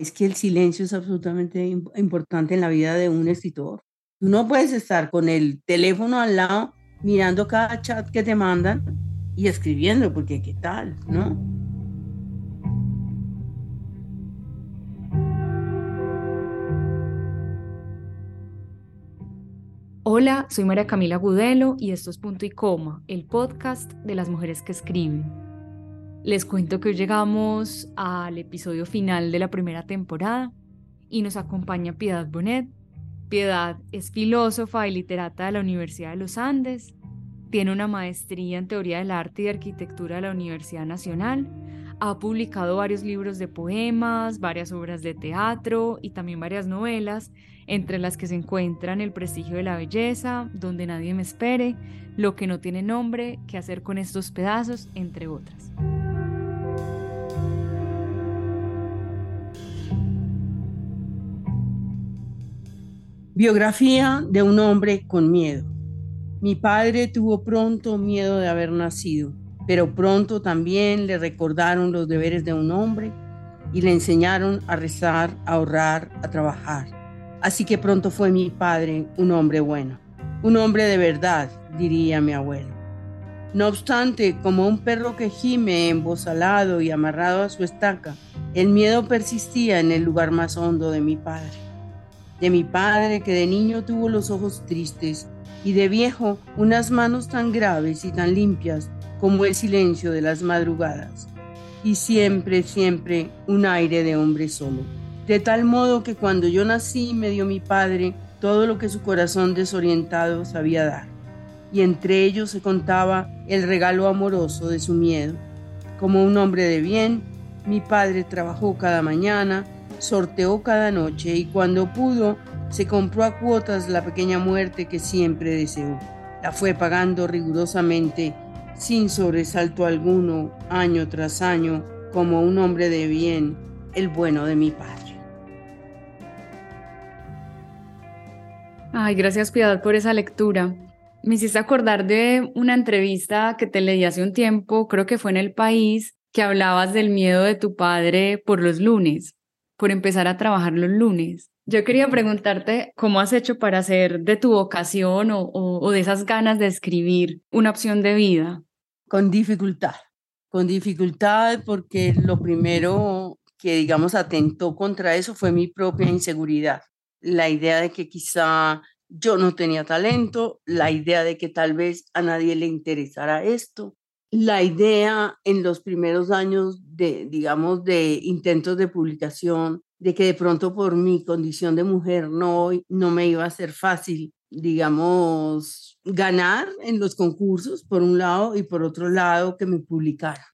Es que el silencio es absolutamente importante en la vida de un escritor. Tú no puedes estar con el teléfono al lado mirando cada chat que te mandan y escribiendo, porque qué tal, ¿no? Hola, soy María Camila Gudelo y esto es Punto y Coma, el podcast de las mujeres que escriben. Les cuento que hoy llegamos al episodio final de la primera temporada y nos acompaña Piedad Bonet. Piedad es filósofa y literata de la Universidad de los Andes, tiene una maestría en teoría del arte y arquitectura de la Universidad Nacional, ha publicado varios libros de poemas, varias obras de teatro y también varias novelas, entre las que se encuentran El prestigio de la belleza, Donde nadie me espere, Lo que no tiene nombre, Qué hacer con estos pedazos, entre otras. Biografía de un hombre con miedo. Mi padre tuvo pronto miedo de haber nacido, pero pronto también le recordaron los deberes de un hombre y le enseñaron a rezar, a ahorrar, a trabajar. Así que pronto fue mi padre un hombre bueno, un hombre de verdad, diría mi abuelo. No obstante, como un perro que gime embosalado y amarrado a su estaca, el miedo persistía en el lugar más hondo de mi padre de mi padre que de niño tuvo los ojos tristes y de viejo unas manos tan graves y tan limpias como el silencio de las madrugadas, y siempre, siempre un aire de hombre solo. De tal modo que cuando yo nací me dio mi padre todo lo que su corazón desorientado sabía dar, y entre ellos se contaba el regalo amoroso de su miedo. Como un hombre de bien, mi padre trabajó cada mañana, sorteó cada noche y cuando pudo se compró a cuotas la pequeña muerte que siempre deseó. La fue pagando rigurosamente, sin sobresalto alguno, año tras año, como un hombre de bien, el bueno de mi padre. Ay, gracias Piedad por esa lectura. Me hiciste acordar de una entrevista que te leí hace un tiempo, creo que fue en El País, que hablabas del miedo de tu padre por los lunes por empezar a trabajar los lunes. Yo quería preguntarte cómo has hecho para hacer de tu vocación o, de esas ganas de escribir una opción de vida. Con dificultad, con dificultad porque lo primero que digamos atentó contra eso fue mi propia inseguridad. La idea de que quizá yo no tenía talento, la idea de que tal vez a nadie le interesara esto, la idea en los primeros años de, digamos, de intentos de publicación, de que de pronto por mi condición de mujer no, no me iba a ser fácil, digamos, ganar en los concursos, por un lado, y por otro lado, que me publicara.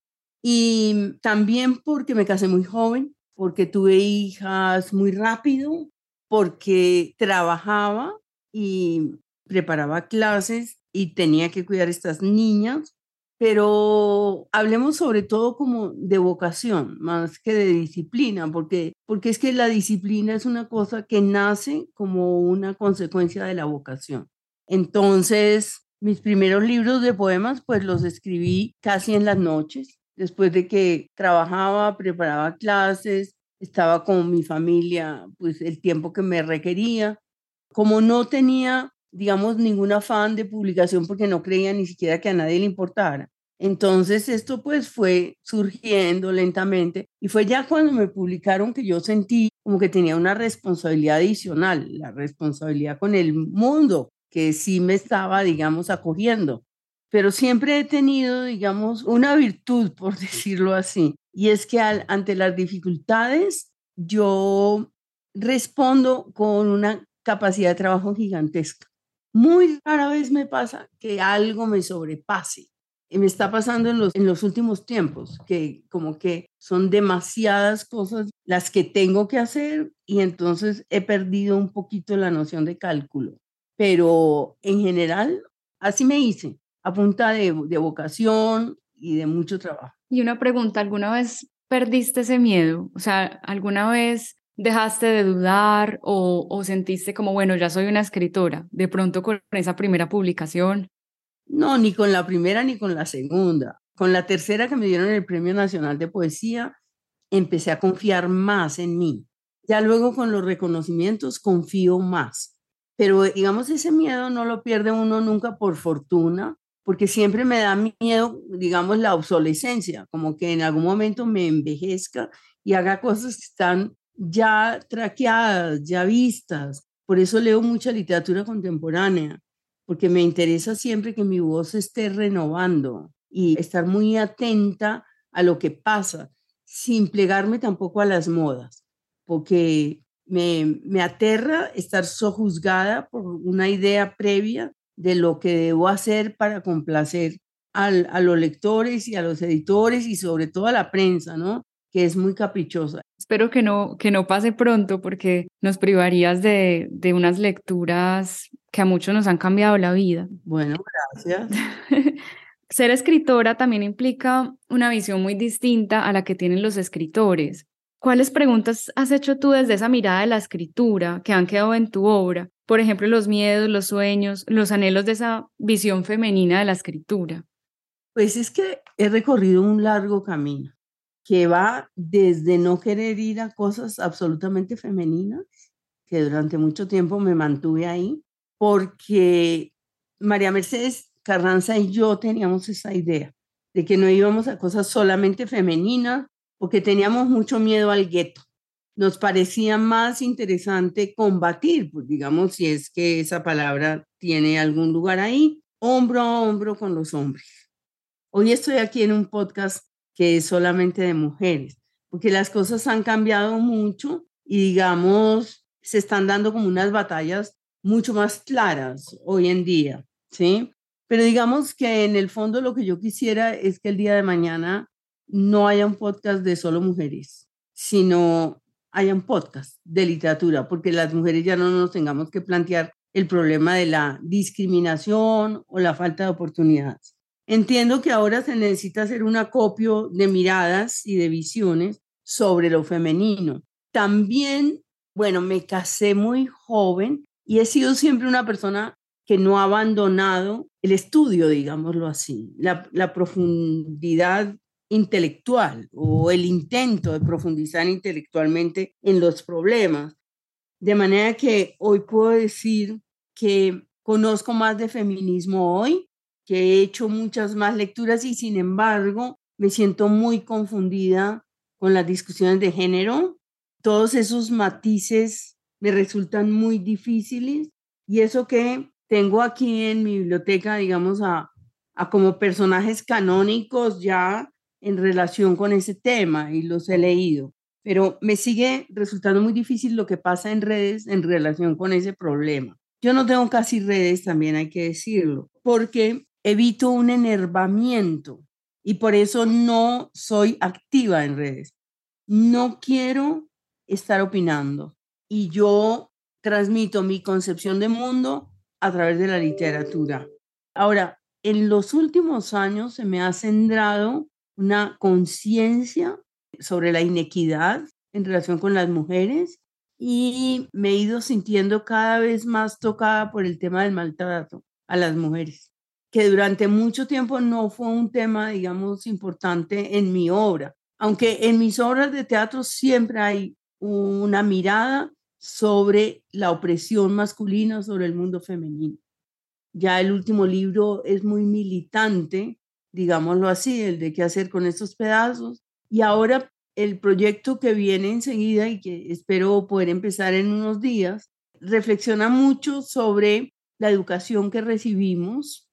Y también porque me casé muy joven, porque tuve hijas muy rápido, porque trabajaba y preparaba clases y tenía que cuidar a estas niñas pero hablemos sobre todo como de vocación, más que de disciplina, porque, porque es que la disciplina es una cosa que nace como una consecuencia de la vocación. Entonces, mis primeros libros de poemas, pues los escribí casi en las noches, después de que trabajaba, preparaba clases, estaba con mi familia, pues el tiempo que me requería. Como no tenía digamos, ningún afán de publicación porque no creía ni siquiera que a nadie le importara. Entonces esto pues fue surgiendo lentamente y fue ya cuando me publicaron que yo sentí como que tenía una responsabilidad adicional, la responsabilidad con el mundo que sí me estaba, digamos, acogiendo. Pero siempre he tenido, digamos, una virtud, por decirlo así, y es que ante las dificultades yo respondo con una capacidad de trabajo gigantesca. Muy rara vez me pasa que algo me sobrepase. Y me está pasando en los, en los últimos tiempos, que como que son demasiadas cosas las que tengo que hacer y entonces he perdido un poquito la noción de cálculo. Pero en general, así me hice, a punta de, de vocación y de mucho trabajo. Y una pregunta, ¿alguna vez perdiste ese miedo? O sea, ¿alguna vez dejaste de dudar o, sentiste como, bueno, ya soy una escritora, de pronto con esa primera publicación? No, ni con la primera ni con la segunda. Con la tercera que me dieron el Premio Nacional de Poesía, empecé a confiar más en mí. Ya luego con los reconocimientos confío más. Pero digamos, ese miedo no lo pierde uno nunca por fortuna, porque siempre me da miedo, digamos, la obsolescencia, como que en algún momento me envejezca y haga cosas que están ya traqueadas, ya vistas. Por eso leo mucha literatura contemporánea, porque me interesa siempre que mi voz esté renovando y estar muy atenta a lo que pasa, sin plegarme tampoco a las modas, porque me, me aterra estar sojuzgada por una idea previa de lo que debo hacer para complacer al, a los lectores y a los editores y sobre todo a la prensa, ¿no? que es muy caprichosa. Espero que no, que no pase pronto porque nos privarías de, de unas lecturas que a muchos nos han cambiado la vida. Bueno, gracias. Ser escritora también implica una visión muy distinta a la que tienen los escritores. ¿Cuáles preguntas has hecho tú desde esa mirada de la escritura que han quedado en tu obra? Por ejemplo, los miedos, los sueños, los anhelos de esa visión femenina de la escritura. Pues es que he recorrido un largo camino que va desde no querer ir a cosas absolutamente femeninas, que durante mucho tiempo me mantuve ahí, porque María Mercedes Carranza y yo teníamos esa idea de que no íbamos a cosas solamente femeninas, porque teníamos mucho miedo al gueto. Nos parecía más interesante combatir, pues digamos, si es que esa palabra tiene algún lugar ahí, hombro a hombro con los hombres. Hoy estoy aquí en un podcast que es solamente de mujeres, porque las cosas han cambiado mucho y digamos, se están dando como unas batallas mucho más claras hoy en día, ¿sí? Pero digamos que en el fondo lo que yo quisiera es que el día de mañana no haya un podcast de solo mujeres, sino haya un podcast de literatura, porque las mujeres ya no nos tengamos que plantear el problema de la discriminación o la falta de oportunidades. Entiendo que ahora se necesita hacer un acopio de miradas y de visiones sobre lo femenino. También, bueno, me casé muy joven y he sido siempre una persona que no ha abandonado el estudio, digámoslo así, la, profundidad intelectual o el intento de profundizar intelectualmente en los problemas. De manera que hoy puedo decir que conozco más de feminismo hoy que he hecho muchas más lecturas y sin embargo me siento muy confundida con las discusiones de género. Todos esos matices me resultan muy difíciles y eso que tengo aquí en mi biblioteca, digamos, a, a como personajes canónicos ya en relación con ese tema y los he leído. Pero me sigue resultando muy difícil lo que pasa en redes en relación con ese problema. Yo no tengo casi redes, también hay que decirlo, porque evito un enervamiento y por eso no soy activa en redes. No quiero estar opinando y yo transmito mi concepción de mundo a través de la literatura. Ahora, en los últimos años se me ha centrado una conciencia sobre la inequidad en relación con las mujeres y me he ido sintiendo cada vez más tocada por el tema del maltrato a las mujeres que durante mucho tiempo no fue un tema, digamos, importante en mi obra. Aunque en mis obras de teatro siempre hay una mirada sobre la opresión masculina, sobre el mundo femenino. Ya el último libro es muy militante, digámoslo así, el de qué hacer con estos pedazos. Y ahora el proyecto que viene enseguida y que espero poder empezar en unos días, reflexiona mucho sobre la educación que recibimos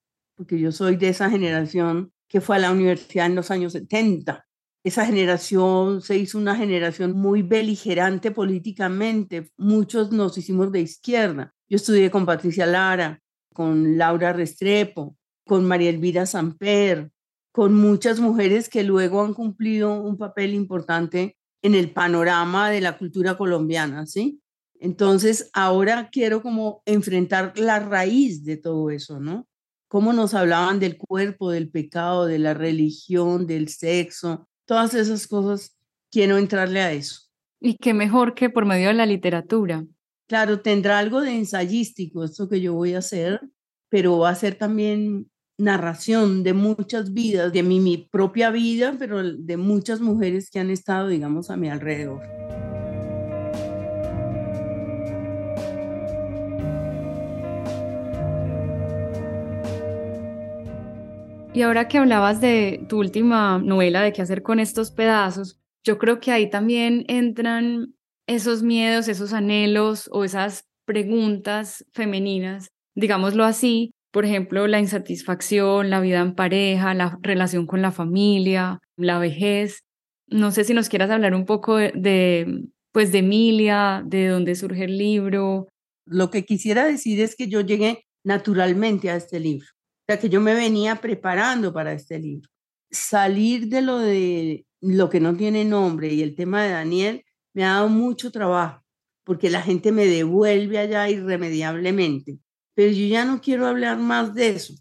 porque yo soy de esa generación que fue a la universidad en los años 70. Esa generación se hizo una generación muy beligerante políticamente. Muchos nos hicimos de izquierda. Yo estudié con Patricia Lara, con Laura Restrepo, con María Elvira Samper, con muchas mujeres que luego han cumplido un papel importante en el panorama de la cultura colombiana, ¿sí? Entonces, ahora quiero como enfrentar la raíz de todo eso, ¿no? Cómo nos hablaban del cuerpo, del pecado, de la religión, del sexo, todas esas cosas, quiero entrarle a eso. Y qué mejor que por medio de la literatura. Claro, tendrá algo de ensayístico esto que yo voy a hacer, pero va a ser también narración de muchas vidas, de mi, mi propia vida, pero de muchas mujeres que han estado, digamos, a mi alrededor. Y ahora que hablabas de tu última novela, de qué hacer con estos pedazos, yo creo que ahí también entran esos miedos, esos anhelos o esas preguntas femeninas, digámoslo así, por ejemplo, la insatisfacción, la vida en pareja, la relación con la familia, la vejez. No sé si nos quieras hablar un poco de, pues de Emilia, de dónde surge el libro. Lo que quisiera decir es que yo llegué naturalmente a este libro, que yo me venía preparando para este libro. Salir de lo de lo que no tiene nombre y el tema de Daniel me ha dado mucho trabajo porque la gente me devuelve allá irremediablemente. Pero yo ya no quiero hablar más de eso.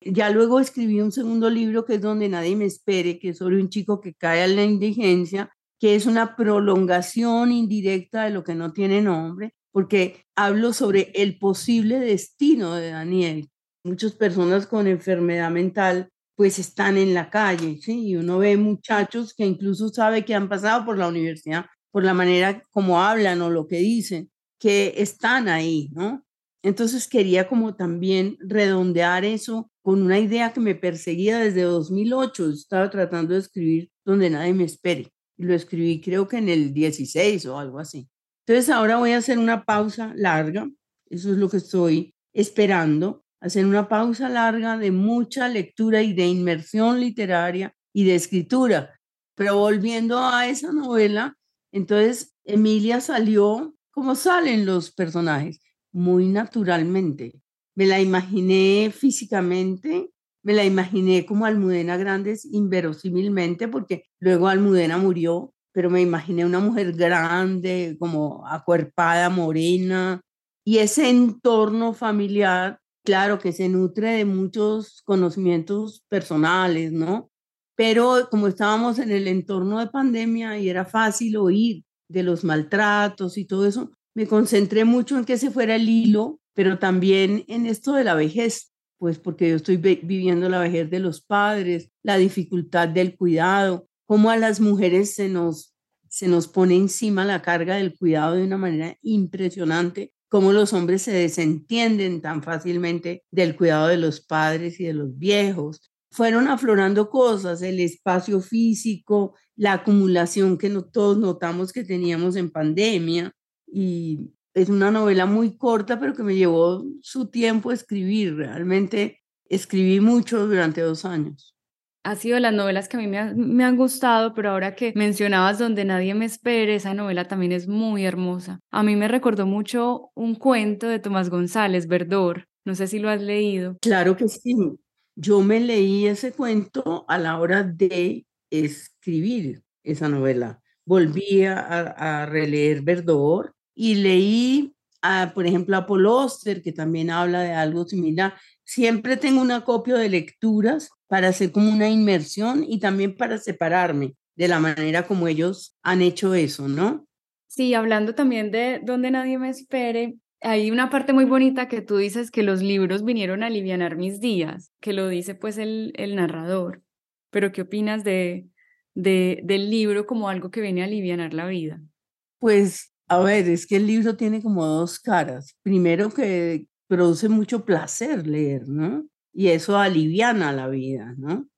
Ya luego escribí un segundo libro que es donde nadie me espere, que es sobre un chico que cae a la indigencia, que es una prolongación indirecta de lo que no tiene nombre, porque hablo sobre el posible destino de Daniel. Muchas personas con enfermedad mental pues están en la calle, ¿sí? Y uno ve muchachos que incluso sabe que han pasado por la universidad, por la manera como hablan o lo que dicen, que están ahí, ¿no? Entonces quería como también redondear eso con una idea que me perseguía desde 2008. Estaba tratando de escribir donde nadie me espere. Lo escribí creo que en el 16 o algo así. Entonces ahora voy a hacer una pausa larga. Eso es lo que estoy esperando hacer una pausa larga de mucha lectura y de inmersión literaria y de escritura. Pero volviendo a esa novela, entonces Emilia salió como salen los personajes, muy naturalmente. Me la imaginé físicamente, me la imaginé como Almudena Grandes inverosímilmente, porque luego Almudena murió, pero me imaginé una mujer grande, como acuerpada, morena, y ese entorno familiar claro que se nutre de muchos conocimientos personales, ¿no? Pero como estábamos en el entorno de pandemia y era fácil oír de los maltratos y todo eso, me concentré mucho en que se fuera el hilo, pero también en esto de la vejez, pues porque yo estoy viviendo la vejez de los padres, la dificultad del cuidado, cómo a las mujeres se nos, se nos pone encima la carga del cuidado de una manera impresionante cómo los hombres se desentienden tan fácilmente del cuidado de los padres y de los viejos. Fueron aflorando cosas, el espacio físico, la acumulación que todos notamos que teníamos en pandemia. Y es una novela muy corta, pero que me llevó su tiempo escribir. Realmente escribí mucho durante dos años ha sido las novelas que a mí me, han gustado, pero ahora que mencionabas Donde nadie me espere, esa novela también es muy hermosa. A mí me recordó mucho un cuento de Tomás González, Verdor. No sé si lo has leído. Claro que sí. Yo me leí ese cuento a la hora de escribir esa novela. Volví a, releer Verdor y leí, a, por ejemplo, a Paul Oster, que también habla de algo similar. Siempre tengo una copia de lecturas para hacer como una inmersión y también para separarme de la manera como ellos han hecho eso, ¿no? Sí, hablando también de donde nadie me espere, hay una parte muy bonita que tú dices que los libros vinieron a aliviar mis días, que lo dice pues el, el narrador. Pero ¿qué opinas de, de, del libro como algo que viene a aliviar la vida? Pues, a ver, es que el libro tiene como dos caras. Primero que produce mucho placer leer, ¿no? y eso aliviana la vida, ¿no?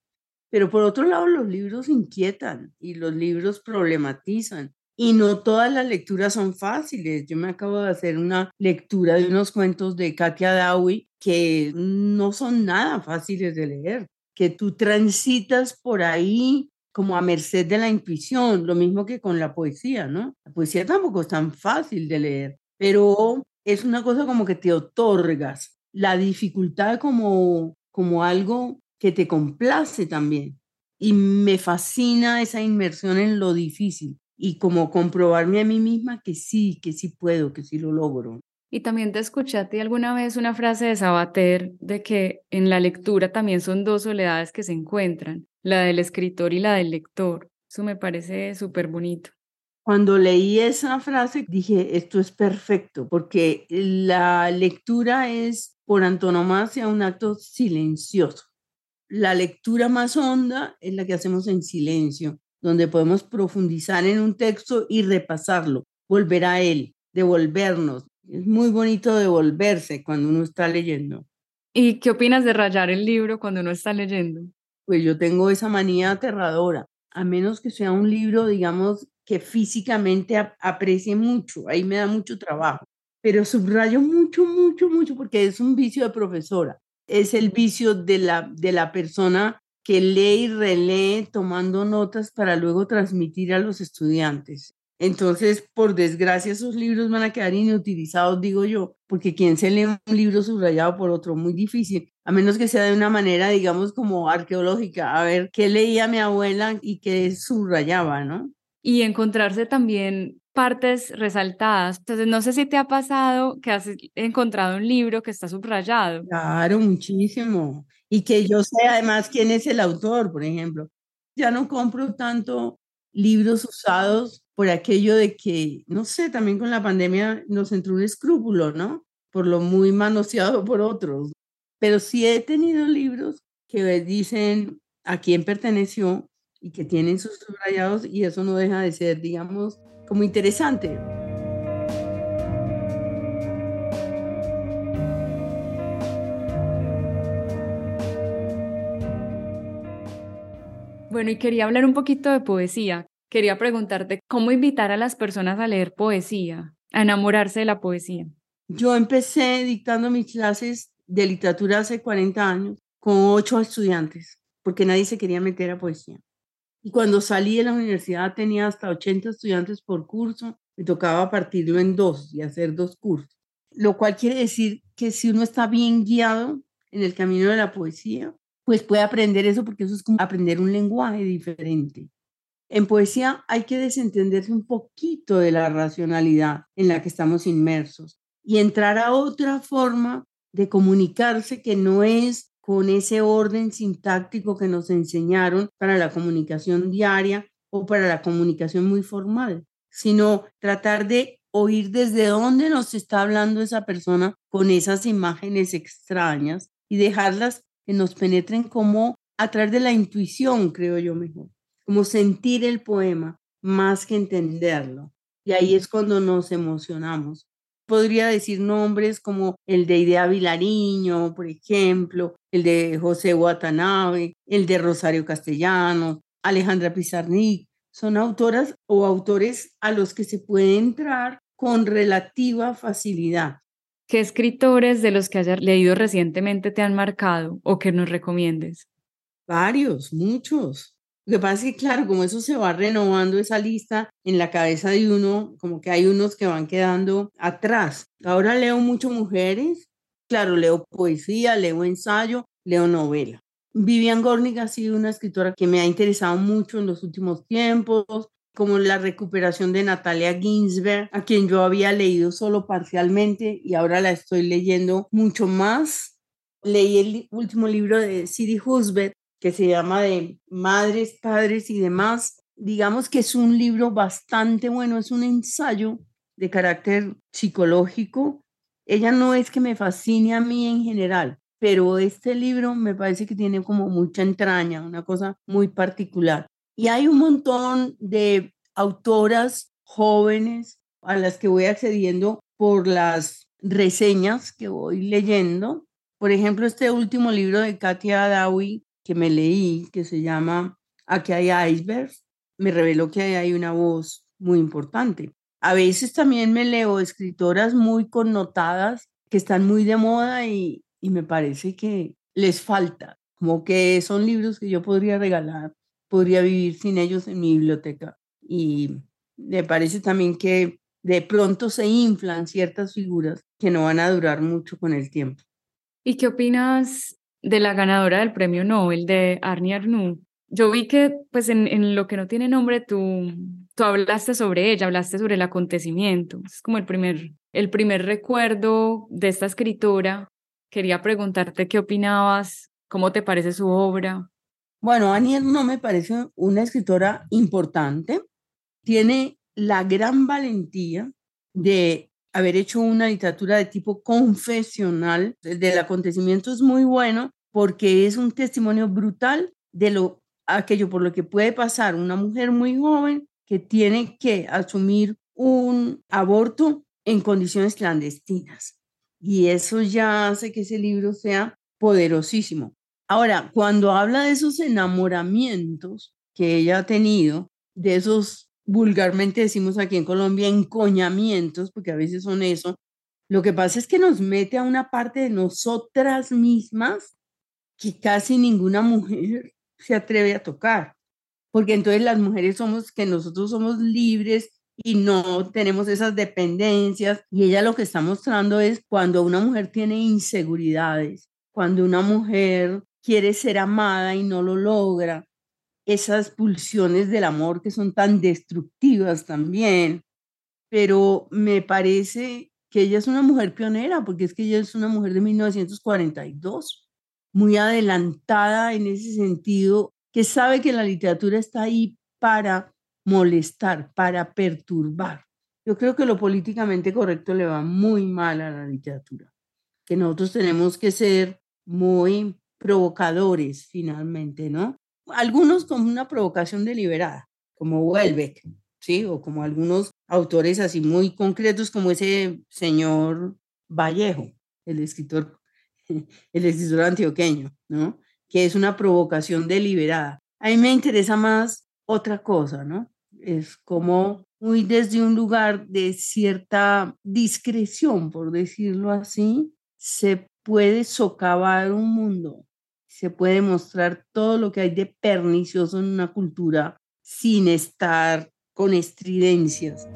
Pero por otro lado, los libros inquietan y los libros problematizan. Y no todas las lecturas son fáciles. Yo me acabo de hacer una lectura de unos cuentos de Katia Dawi que no son nada fáciles de leer, que tú transitas por ahí como a merced de la intuición, lo mismo que con la poesía, ¿no? La poesía tampoco es tan fácil de leer, pero es una cosa como que te otorgas la dificultad como, como algo que te complace también. Y me fascina esa inmersión en lo difícil y como comprobarme a mí misma que sí, que sí puedo, que sí lo logro. Y también te escuchaste alguna vez una frase de Sabater de que en la lectura también son dos soledades que se encuentran, la del escritor y la del lector. Eso me parece súper bonito. Cuando leí esa frase dije, esto es perfecto, porque la lectura es por antonomasia un acto silencioso. La lectura más honda es la que hacemos en silencio, donde podemos profundizar en un texto y repasarlo, volver a él, devolvernos. Es muy bonito devolverse cuando uno está leyendo. ¿Y qué opinas de rayar el libro cuando uno está leyendo? Pues yo tengo esa manía aterradora, a menos que sea un libro, digamos, que físicamente aprecie mucho, ahí me da mucho trabajo, pero subrayo mucho, mucho, mucho, porque es un vicio de profesora, es el vicio de la, de la persona que lee y relee tomando notas para luego transmitir a los estudiantes. Entonces, por desgracia, esos libros van a quedar inutilizados, digo yo, porque quien se lee un libro subrayado por otro, muy difícil, a menos que sea de una manera, digamos, como arqueológica, a ver qué leía mi abuela y qué subrayaba, ¿no? Y encontrarse también partes resaltadas. Entonces, no sé si te ha pasado que has encontrado un libro que está subrayado. Claro, muchísimo. Y que yo sé además quién es el autor, por ejemplo. Ya no compro tanto libros usados por aquello de que, no sé, también con la pandemia nos entró un escrúpulo, ¿no? Por lo muy manoseado por otros. Pero sí he tenido libros que dicen a quién perteneció y que tienen sus subrayados y eso no deja de ser, digamos, como interesante. Bueno, y quería hablar un poquito de poesía. Quería preguntarte cómo invitar a las personas a leer poesía, a enamorarse de la poesía. Yo empecé dictando mis clases de literatura hace 40 años con ocho estudiantes, porque nadie se quería meter a poesía. Y cuando salí de la universidad tenía hasta 80 estudiantes por curso, me tocaba partirlo en dos y hacer dos cursos. Lo cual quiere decir que si uno está bien guiado en el camino de la poesía, pues puede aprender eso porque eso es como aprender un lenguaje diferente. En poesía hay que desentenderse un poquito de la racionalidad en la que estamos inmersos y entrar a otra forma de comunicarse que no es con ese orden sintáctico que nos enseñaron para la comunicación diaria o para la comunicación muy formal, sino tratar de oír desde dónde nos está hablando esa persona con esas imágenes extrañas y dejarlas que nos penetren como a través de la intuición, creo yo mejor, como sentir el poema más que entenderlo. Y ahí es cuando nos emocionamos. Podría decir nombres como el de Idea Vilariño, por ejemplo, el de José Watanabe, el de Rosario Castellano, Alejandra Pizarnik. Son autoras o autores a los que se puede entrar con relativa facilidad. ¿Qué escritores de los que hayas leído recientemente te han marcado o que nos recomiendes? Varios, muchos. Lo que pasa es que, claro, como eso se va renovando esa lista en la cabeza de uno, como que hay unos que van quedando atrás. Ahora leo mucho mujeres, claro, leo poesía, leo ensayo, leo novela. Vivian Gornick ha sido una escritora que me ha interesado mucho en los últimos tiempos como la recuperación de Natalia Ginsberg, a quien yo había leído solo parcialmente y ahora la estoy leyendo mucho más. Leí el último libro de Sidi Husbet, que se llama de Madres, Padres y demás. Digamos que es un libro bastante bueno, es un ensayo de carácter psicológico. Ella no es que me fascine a mí en general, pero este libro me parece que tiene como mucha entraña, una cosa muy particular. Y hay un montón de autoras jóvenes a las que voy accediendo por las reseñas que voy leyendo. Por ejemplo, este último libro de Katia Dawi que me leí, que se llama Aquí hay icebergs, me reveló que hay una voz muy importante. A veces también me leo escritoras muy connotadas que están muy de moda y, y me parece que les falta, como que son libros que yo podría regalar podría vivir sin ellos en mi biblioteca. Y me parece también que de pronto se inflan ciertas figuras que no van a durar mucho con el tiempo. ¿Y qué opinas de la ganadora del premio Nobel, de Arnie Arnoux? Yo vi que, pues, en, en, lo que no tiene nombre, tú, tú hablaste sobre ella, hablaste sobre el acontecimiento. Es como el primer, el primer recuerdo de esta escritora. Quería preguntarte qué opinabas, cómo te parece su obra. Bueno, Annie no me parece una escritora importante. Tiene la gran valentía de haber hecho una literatura de tipo confesional. del acontecimiento es muy bueno porque es un testimonio brutal de lo aquello por lo que puede pasar una mujer muy joven que tiene que asumir un aborto en condiciones clandestinas. Y eso ya hace que ese libro sea poderosísimo. Ahora, cuando habla de esos enamoramientos que ella ha tenido, de esos vulgarmente decimos aquí en Colombia encoñamientos, porque a veces son eso, lo que pasa es que nos mete a una parte de nosotras mismas que casi ninguna mujer se atreve a tocar, porque entonces las mujeres somos que nosotros somos libres y no tenemos esas dependencias y ella lo que está mostrando es cuando una mujer tiene inseguridades, cuando una mujer quiere ser amada y no lo logra, esas pulsiones del amor que son tan destructivas también, pero me parece que ella es una mujer pionera, porque es que ella es una mujer de 1942, muy adelantada en ese sentido, que sabe que la literatura está ahí para molestar, para perturbar. Yo creo que lo políticamente correcto le va muy mal a la literatura, que nosotros tenemos que ser muy provocadores finalmente, ¿no? Algunos como una provocación deliberada, como Welbeck, ¿sí? O como algunos autores así muy concretos como ese señor Vallejo, el escritor, el escritor antioqueño, ¿no? Que es una provocación deliberada. A mí me interesa más otra cosa, ¿no? Es como muy desde un lugar de cierta discreción, por decirlo así, se puede socavar un mundo se puede mostrar todo lo que hay de pernicioso en una cultura sin estar con estridencias.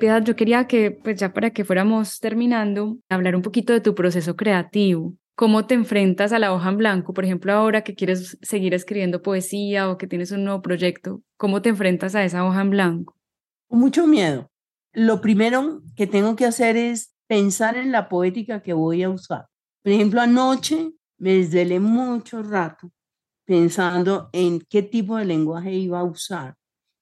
Piedad, yo quería que, pues ya para que fuéramos terminando, hablar un poquito de tu proceso creativo cómo te enfrentas a la hoja en blanco, por ejemplo, ahora que quieres seguir escribiendo poesía o que tienes un nuevo proyecto, ¿cómo te enfrentas a esa hoja en blanco? Mucho miedo. Lo primero que tengo que hacer es pensar en la poética que voy a usar. Por ejemplo, anoche me desvelé mucho rato pensando en qué tipo de lenguaje iba a usar,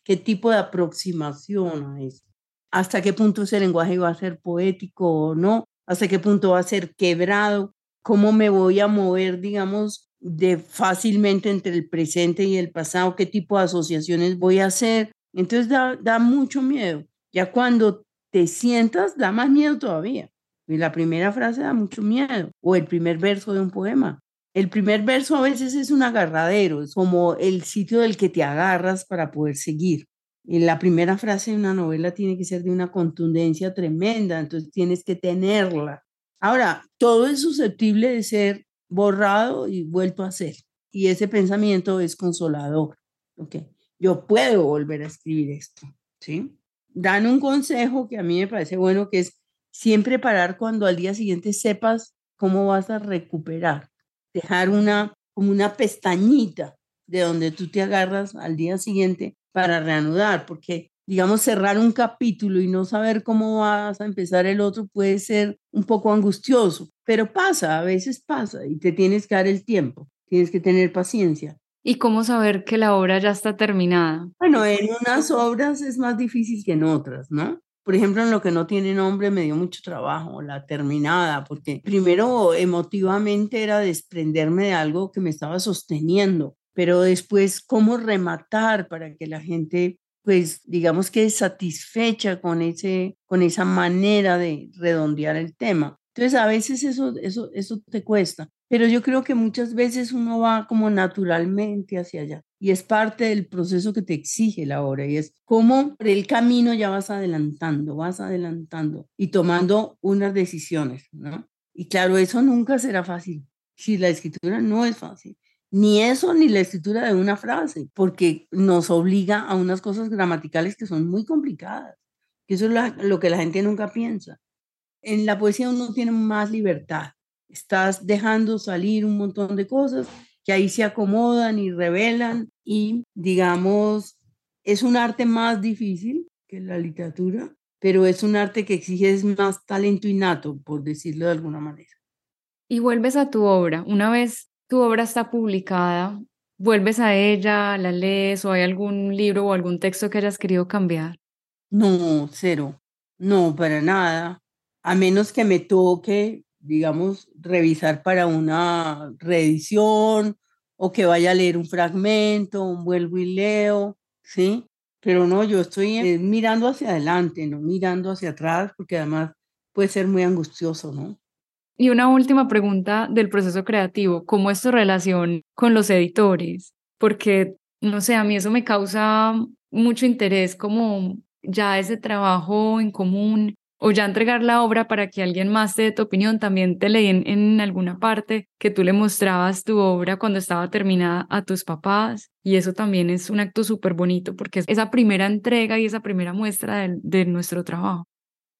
qué tipo de aproximación a eso, hasta qué punto ese lenguaje iba a ser poético o no, hasta qué punto va a ser quebrado, cómo me voy a mover, digamos, de fácilmente entre el presente y el pasado, qué tipo de asociaciones voy a hacer. Entonces da, mucho miedo. Ya cuando te sientas, da más miedo todavía. Y la primera frase da mucho miedo, o el primer verso de un poema. El primer verso a veces es un agarradero, es como el sitio del que te agarras para poder seguir. Y la primera frase de una novela tiene que ser de una contundencia tremenda, entonces tienes que tenerla Ahora, todo es susceptible de ser borrado y vuelto a hacer. Y ese pensamiento es consolador. ¿ok? Yo puedo volver a escribir esto. ¿sí? Dan un consejo que a mí me parece bueno, que es siempre parar cuando al día siguiente sepas cómo vas a recuperar. Dejar una, como una pestañita de donde tú te agarras al día siguiente para reanudar, porque digamos, cerrar un capítulo y no saber cómo vas a empezar el otro puede ser un poco angustioso, pero pasa, a veces pasa y te tienes que dar el tiempo, tienes que tener paciencia. ¿Y cómo saber que la obra ya está terminada? Bueno, en unas obras es más difícil que en otras, ¿no? Por ejemplo, en lo que no tiene nombre me dio mucho trabajo, la terminada, porque primero emotivamente era desprenderme de algo que me estaba sosteniendo, pero después cómo rematar para que la gente pues digamos que satisfecha con, ese, con esa manera de redondear el tema. Entonces a veces eso, eso, eso te cuesta, pero yo creo que muchas veces uno va como naturalmente hacia allá y es parte del proceso que te exige la obra y es como por el camino ya vas adelantando, vas adelantando y tomando unas decisiones, ¿no? Y claro, eso nunca será fácil. Si la escritura no es fácil, ni eso ni la escritura de una frase, porque nos obliga a unas cosas gramaticales que son muy complicadas, que eso es lo que la gente nunca piensa. En la poesía uno tiene más libertad, estás dejando salir un montón de cosas que ahí se acomodan y revelan y digamos, es un arte más difícil que la literatura, pero es un arte que exige más talento innato, por decirlo de alguna manera. Y vuelves a tu obra. Una vez tu obra está publicada, ¿vuelves a ella, la lees o hay algún libro o algún texto que hayas querido cambiar? No, cero. No, para nada. A menos que me toque, digamos, revisar para una reedición o que vaya a leer un fragmento, un vuelvo y leo. ¿sí? Pero no, yo estoy eh, mirando hacia adelante, no mirando hacia atrás, porque además puede ser muy angustioso, ¿no? Y una última pregunta del proceso creativo, ¿cómo es tu relación con los editores? Porque, no sé, a mí eso me causa mucho interés, como ya ese trabajo en común o ya entregar la obra para que alguien más te dé tu opinión. También te leí en, alguna parte que tú le mostrabas tu obra cuando estaba terminada a tus papás y eso también es un acto súper bonito porque es esa primera entrega y esa primera muestra de, nuestro trabajo.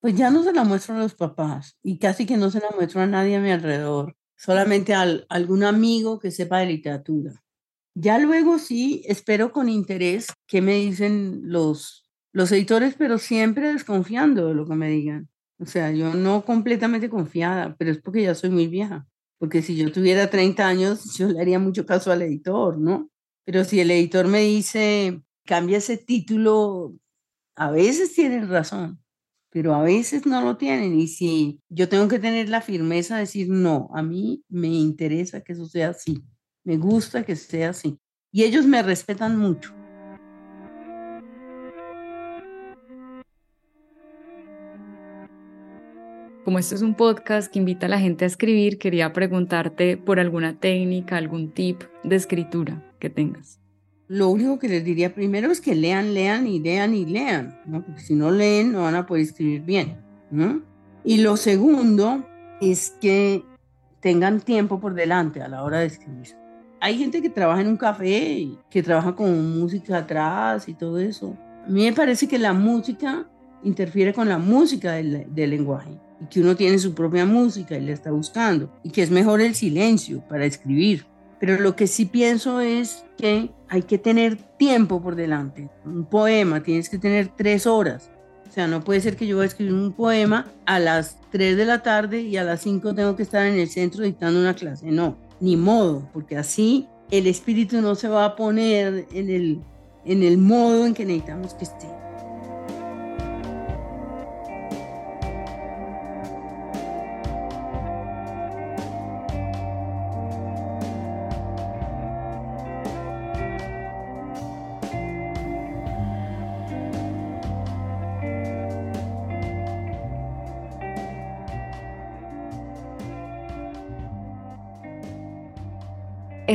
Pues ya no se la muestro a los papás y casi que no se la muestro a nadie a mi alrededor, solamente a algún amigo que sepa de literatura. Ya luego sí, espero con interés qué me dicen los los editores, pero siempre desconfiando de lo que me digan. O sea, yo no completamente confiada, pero es porque ya soy muy vieja. Porque si yo tuviera 30 años, yo le haría mucho caso al editor, ¿no? Pero si el editor me dice, cambia ese título, a veces tienen razón, pero a veces no lo tienen. Y si yo tengo que tener la firmeza de decir, no, a mí me interesa que eso sea así, me gusta que sea así. Y ellos me respetan mucho. Como esto es un podcast que invita a la gente a escribir, quería preguntarte por alguna técnica, algún tip de escritura que tengas. Lo único que les diría primero es que lean, lean y lean y lean, ¿no? porque si no leen no van a poder escribir bien. Y lo segundo es que tengan tiempo por delante a la hora de escribir. Hay gente que trabaja en un café, que trabaja con música atrás y todo eso. A mí me parece que la música interfiere con la música del, del lenguaje y que uno tiene su propia música y le está buscando y que es mejor el silencio para escribir. Pero lo que sí pienso es que hay que tener tiempo por delante. Un poema tienes que tener tres horas. O sea, no puede ser que yo voy a escribir un poema a las 3 de la tarde y a las 5 tengo que estar en el centro dictando una clase. No, ni modo, porque así el espíritu no se va a poner en el, en el modo en que necesitamos que esté.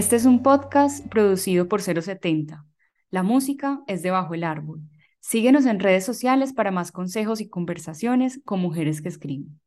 Este es un podcast producido por 070. La música es de Bajo el Árbol. Síguenos en redes sociales para más consejos y conversaciones con mujeres que escriben.